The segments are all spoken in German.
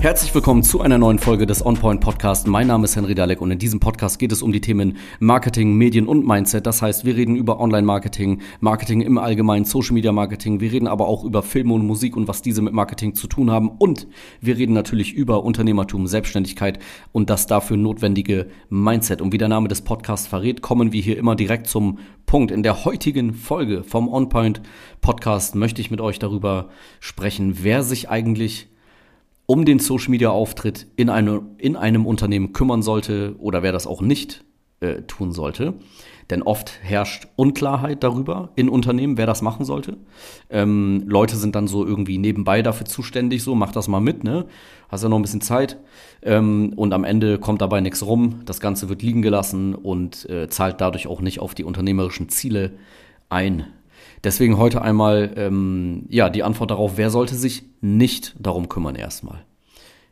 Herzlich willkommen zu einer neuen Folge des OnPoint Podcast. Mein Name ist Henry Dalek und in diesem Podcast geht es um die Themen Marketing, Medien und Mindset. Das heißt, wir reden über Online-Marketing, Marketing im Allgemeinen, Social-Media-Marketing. Wir reden aber auch über Filme und Musik und was diese mit Marketing zu tun haben. Und wir reden natürlich über Unternehmertum, Selbstständigkeit und das dafür notwendige Mindset. Und wie der Name des Podcasts verrät, kommen wir hier immer direkt zum Punkt. In der heutigen Folge vom OnPoint Podcast möchte ich mit euch darüber sprechen, wer sich eigentlich um den Social Media Auftritt in, eine, in einem Unternehmen kümmern sollte oder wer das auch nicht äh, tun sollte. Denn oft herrscht Unklarheit darüber in Unternehmen, wer das machen sollte. Ähm, Leute sind dann so irgendwie nebenbei dafür zuständig, so mach das mal mit, ne? Hast ja noch ein bisschen Zeit. Ähm, und am Ende kommt dabei nichts rum. Das Ganze wird liegen gelassen und äh, zahlt dadurch auch nicht auf die unternehmerischen Ziele ein. Deswegen heute einmal ähm, ja die Antwort darauf, wer sollte sich nicht darum kümmern erstmal.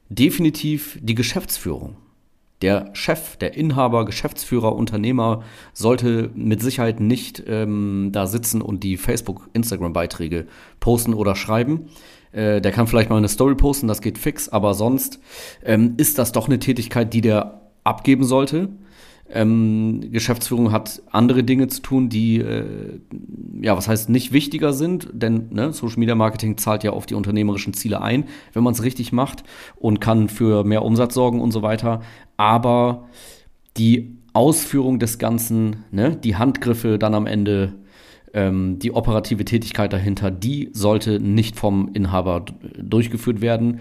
Definitiv die Geschäftsführung. Der Chef, der Inhaber, Geschäftsführer, Unternehmer sollte mit Sicherheit nicht ähm, da sitzen und die Facebook, Instagram-Beiträge posten oder schreiben. Äh, der kann vielleicht mal eine Story posten, das geht fix, aber sonst ähm, ist das doch eine Tätigkeit, die der abgeben sollte. Ähm, Geschäftsführung hat andere Dinge zu tun, die, äh, ja, was heißt nicht wichtiger sind, denn ne, Social Media Marketing zahlt ja auf die unternehmerischen Ziele ein, wenn man es richtig macht und kann für mehr Umsatz sorgen und so weiter. Aber die Ausführung des Ganzen, ne, die Handgriffe dann am Ende, ähm, die operative Tätigkeit dahinter, die sollte nicht vom Inhaber durchgeführt werden,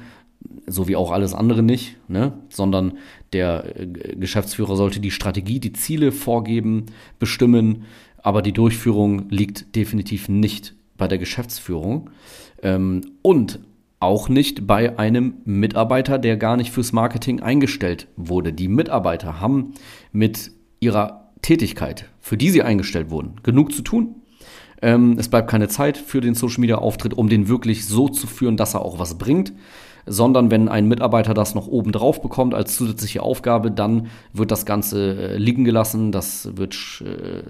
so wie auch alles andere nicht, ne? sondern der äh, Geschäftsführer sollte die Strategie, die Ziele vorgeben, bestimmen, aber die Durchführung liegt definitiv nicht bei der Geschäftsführung ähm, und auch nicht bei einem Mitarbeiter, der gar nicht fürs Marketing eingestellt wurde. Die Mitarbeiter haben mit ihrer Tätigkeit, für die sie eingestellt wurden, genug zu tun. Ähm, es bleibt keine Zeit für den Social Media Auftritt, um den wirklich so zu führen, dass er auch was bringt sondern wenn ein Mitarbeiter das noch oben drauf bekommt als zusätzliche Aufgabe, dann wird das Ganze äh, liegen gelassen, das wird äh,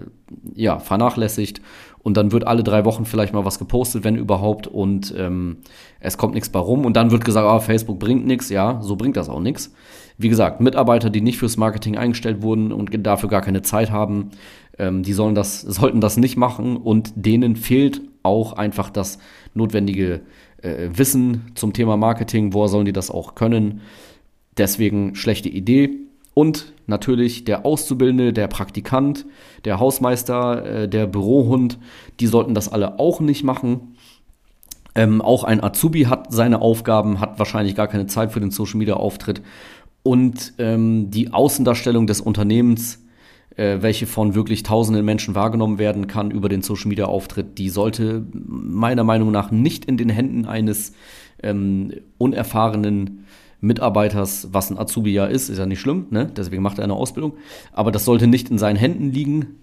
ja vernachlässigt und dann wird alle drei Wochen vielleicht mal was gepostet, wenn überhaupt, und ähm, es kommt nichts bei rum und dann wird gesagt, ah, Facebook bringt nichts, ja, so bringt das auch nichts. Wie gesagt, Mitarbeiter, die nicht fürs Marketing eingestellt wurden und dafür gar keine Zeit haben, ähm, die sollen das, sollten das nicht machen und denen fehlt auch einfach das notwendige äh, Wissen zum Thema Marketing, woher sollen die das auch können. Deswegen schlechte Idee. Und natürlich der Auszubildende, der Praktikant, der Hausmeister, äh, der Bürohund, die sollten das alle auch nicht machen. Ähm, auch ein Azubi hat seine Aufgaben, hat wahrscheinlich gar keine Zeit für den Social Media Auftritt. Und ähm, die Außendarstellung des Unternehmens äh, welche von wirklich tausenden Menschen wahrgenommen werden kann über den Social Media Auftritt, die sollte meiner Meinung nach nicht in den Händen eines ähm, unerfahrenen Mitarbeiters, was ein Azubi ja ist, ist ja nicht schlimm, ne? deswegen macht er eine Ausbildung, aber das sollte nicht in seinen Händen liegen,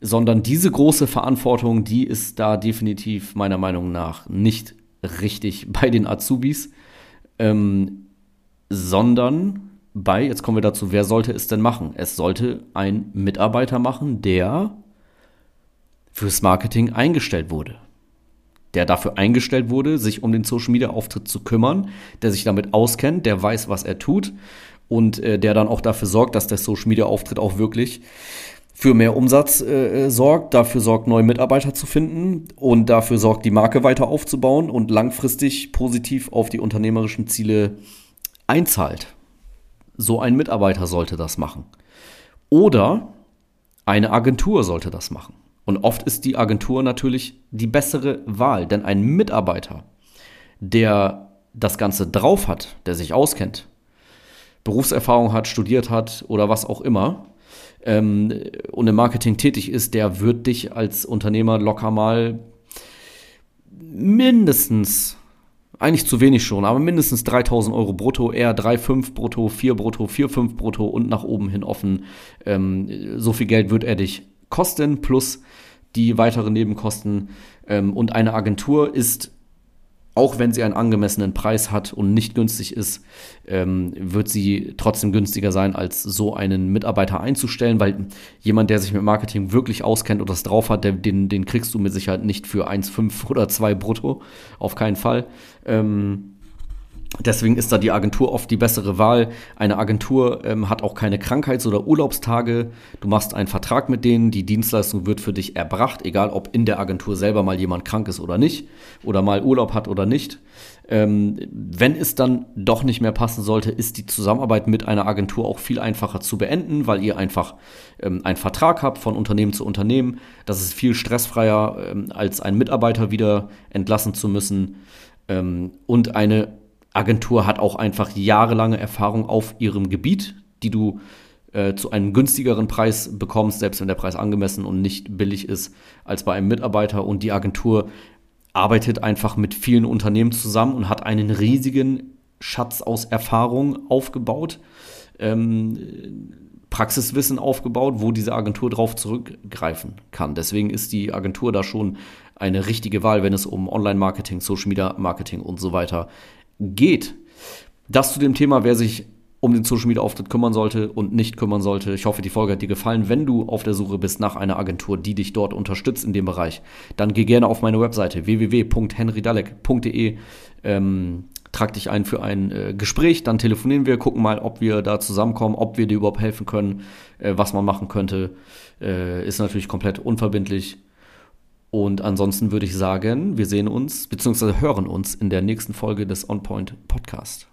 sondern diese große Verantwortung, die ist da definitiv meiner Meinung nach nicht richtig bei den Azubis, ähm, sondern bei, jetzt kommen wir dazu, wer sollte es denn machen? Es sollte ein Mitarbeiter machen, der fürs Marketing eingestellt wurde. Der dafür eingestellt wurde, sich um den Social Media Auftritt zu kümmern, der sich damit auskennt, der weiß, was er tut und äh, der dann auch dafür sorgt, dass der Social Media Auftritt auch wirklich für mehr Umsatz äh, sorgt, dafür sorgt, neue Mitarbeiter zu finden und dafür sorgt, die Marke weiter aufzubauen und langfristig positiv auf die unternehmerischen Ziele einzahlt. So ein Mitarbeiter sollte das machen. Oder eine Agentur sollte das machen. Und oft ist die Agentur natürlich die bessere Wahl, denn ein Mitarbeiter, der das Ganze drauf hat, der sich auskennt, Berufserfahrung hat, studiert hat oder was auch immer ähm, und im Marketing tätig ist, der wird dich als Unternehmer locker mal mindestens eigentlich zu wenig schon, aber mindestens 3000 Euro brutto, eher 3,5 brutto, 4 brutto, 4,5 brutto und nach oben hin offen. Ähm, so viel Geld wird er dich kosten, plus die weiteren Nebenkosten. Ähm, und eine Agentur ist auch wenn sie einen angemessenen Preis hat und nicht günstig ist, ähm, wird sie trotzdem günstiger sein, als so einen Mitarbeiter einzustellen, weil jemand, der sich mit Marketing wirklich auskennt und das drauf hat, der, den, den kriegst du mit Sicherheit nicht für 1,5 oder 2 brutto, auf keinen Fall. Ähm, Deswegen ist da die Agentur oft die bessere Wahl. Eine Agentur ähm, hat auch keine Krankheits- oder Urlaubstage. Du machst einen Vertrag mit denen, die Dienstleistung wird für dich erbracht, egal ob in der Agentur selber mal jemand krank ist oder nicht oder mal Urlaub hat oder nicht. Ähm, wenn es dann doch nicht mehr passen sollte, ist die Zusammenarbeit mit einer Agentur auch viel einfacher zu beenden, weil ihr einfach ähm, einen Vertrag habt von Unternehmen zu Unternehmen. Das ist viel stressfreier, ähm, als einen Mitarbeiter wieder entlassen zu müssen. Ähm, und eine Agentur hat auch einfach jahrelange Erfahrung auf ihrem Gebiet, die du äh, zu einem günstigeren Preis bekommst, selbst wenn der Preis angemessen und nicht billig ist, als bei einem Mitarbeiter. Und die Agentur arbeitet einfach mit vielen Unternehmen zusammen und hat einen riesigen Schatz aus Erfahrung aufgebaut, ähm, Praxiswissen aufgebaut, wo diese Agentur drauf zurückgreifen kann. Deswegen ist die Agentur da schon eine richtige Wahl, wenn es um Online-Marketing, Social-Media-Marketing und so weiter geht. Das zu dem Thema, wer sich um den Social Media Auftritt kümmern sollte und nicht kümmern sollte. Ich hoffe, die Folge hat dir gefallen. Wenn du auf der Suche bist nach einer Agentur, die dich dort unterstützt in dem Bereich, dann geh gerne auf meine Webseite www.henrydalek.de. Ähm, trag dich ein für ein äh, Gespräch, dann telefonieren wir, gucken mal, ob wir da zusammenkommen, ob wir dir überhaupt helfen können, äh, was man machen könnte. Äh, ist natürlich komplett unverbindlich. Und ansonsten würde ich sagen, wir sehen uns bzw. hören uns in der nächsten Folge des On Point Podcast.